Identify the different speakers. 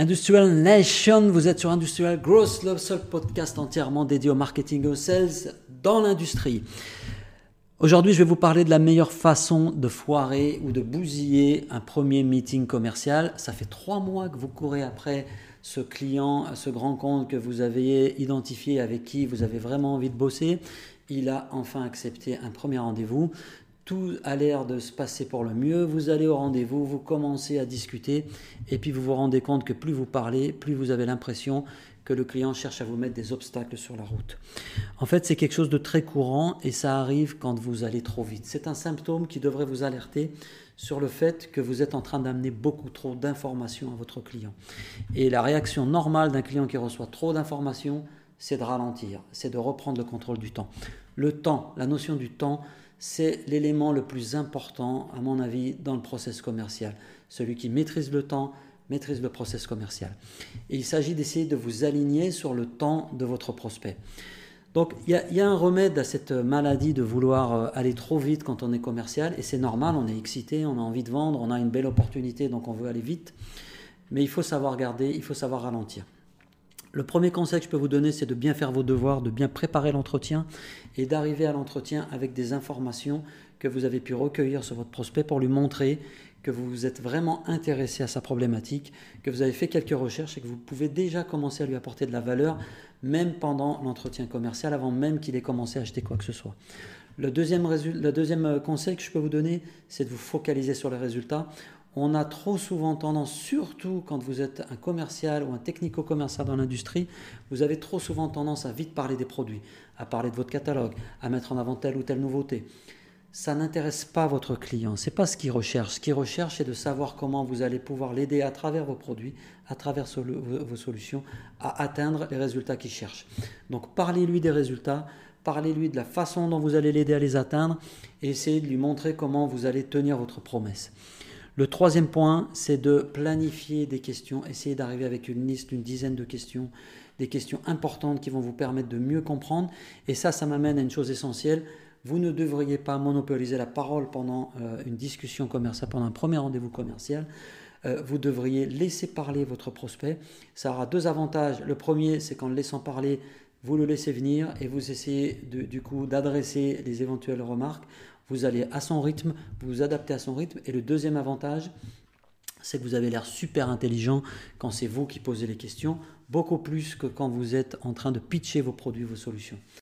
Speaker 1: Industrial Nation, vous êtes sur Industrial Growth, le seul podcast entièrement dédié au marketing et aux sales dans l'industrie. Aujourd'hui, je vais vous parler de la meilleure façon de foirer ou de bousiller un premier meeting commercial. Ça fait trois mois que vous courez après ce client, ce grand compte que vous avez identifié, avec qui vous avez vraiment envie de bosser. Il a enfin accepté un premier rendez-vous tout a l'air de se passer pour le mieux, vous allez au rendez-vous, vous commencez à discuter, et puis vous vous rendez compte que plus vous parlez, plus vous avez l'impression que le client cherche à vous mettre des obstacles sur la route. En fait, c'est quelque chose de très courant et ça arrive quand vous allez trop vite. C'est un symptôme qui devrait vous alerter sur le fait que vous êtes en train d'amener beaucoup trop d'informations à votre client. Et la réaction normale d'un client qui reçoit trop d'informations, c'est de ralentir, c'est de reprendre le contrôle du temps. Le temps, la notion du temps, c'est l'élément le plus important, à mon avis, dans le process commercial. Celui qui maîtrise le temps, maîtrise le process commercial. Et il s'agit d'essayer de vous aligner sur le temps de votre prospect. Donc il y, a un remède à cette maladie de vouloir euh, aller trop vite quand on est commercial, et c'est normal, on est excité, on a envie de vendre, on a une belle opportunité, donc on veut aller vite, mais il faut savoir garder, il faut savoir ralentir. Le premier conseil que je peux vous donner, c'est de bien faire vos devoirs, de bien préparer l'entretien et d'arriver à l'entretien avec des informations que vous avez pu recueillir sur votre prospect pour lui montrer que vous vous êtes vraiment intéressé à sa problématique, que vous avez fait quelques recherches et que vous pouvez déjà commencer à lui apporter de la valeur, même pendant l'entretien commercial, avant même qu'il ait commencé à acheter quoi que ce soit. Le deuxième, deuxième conseil que je peux vous donner, c'est de vous focaliser sur les résultats on a trop souvent tendance, surtout quand vous êtes un commercial ou un technico-commercial dans l'industrie, vous avez trop souvent tendance à vite parler des produits, à parler de votre catalogue, à mettre en avant telle ou telle nouveauté. Ça n'intéresse pas votre client, c'est pas ce qu'il recherche. Ce qu'il recherche, c'est de savoir comment vous allez pouvoir l'aider à travers vos produits, à travers vos solutions, à atteindre les résultats qu'il cherche. Donc parlez-lui des résultats, parlez-lui de la façon dont vous allez l'aider à les atteindre et essayez de lui montrer comment vous allez tenir votre promesse. Le troisième point, c'est de planifier des questions, essayer d'arriver avec une liste d'une dizaine de questions, des questions importantes qui vont vous permettre de mieux comprendre. Et ça, ça m'amène à une chose essentielle. Vous ne devriez pas monopoliser la parole pendant euh, une discussion commerciale, pendant un premier rendez-vous commercial. Euh, vous devriez laisser parler votre prospect. Ça aura deux avantages. Le premier, c'est qu'en le laissant parler, vous le laissez venir et vous essayez du coup d'adresser les éventuelles remarques. Vous allez à son rythme, vous vous adaptez à son rythme. Et le deuxième avantage, c'est que vous avez l'air super intelligent quand c'est vous qui posez les questions, beaucoup plus que quand vous êtes en train de pitcher vos produits, vos solutions.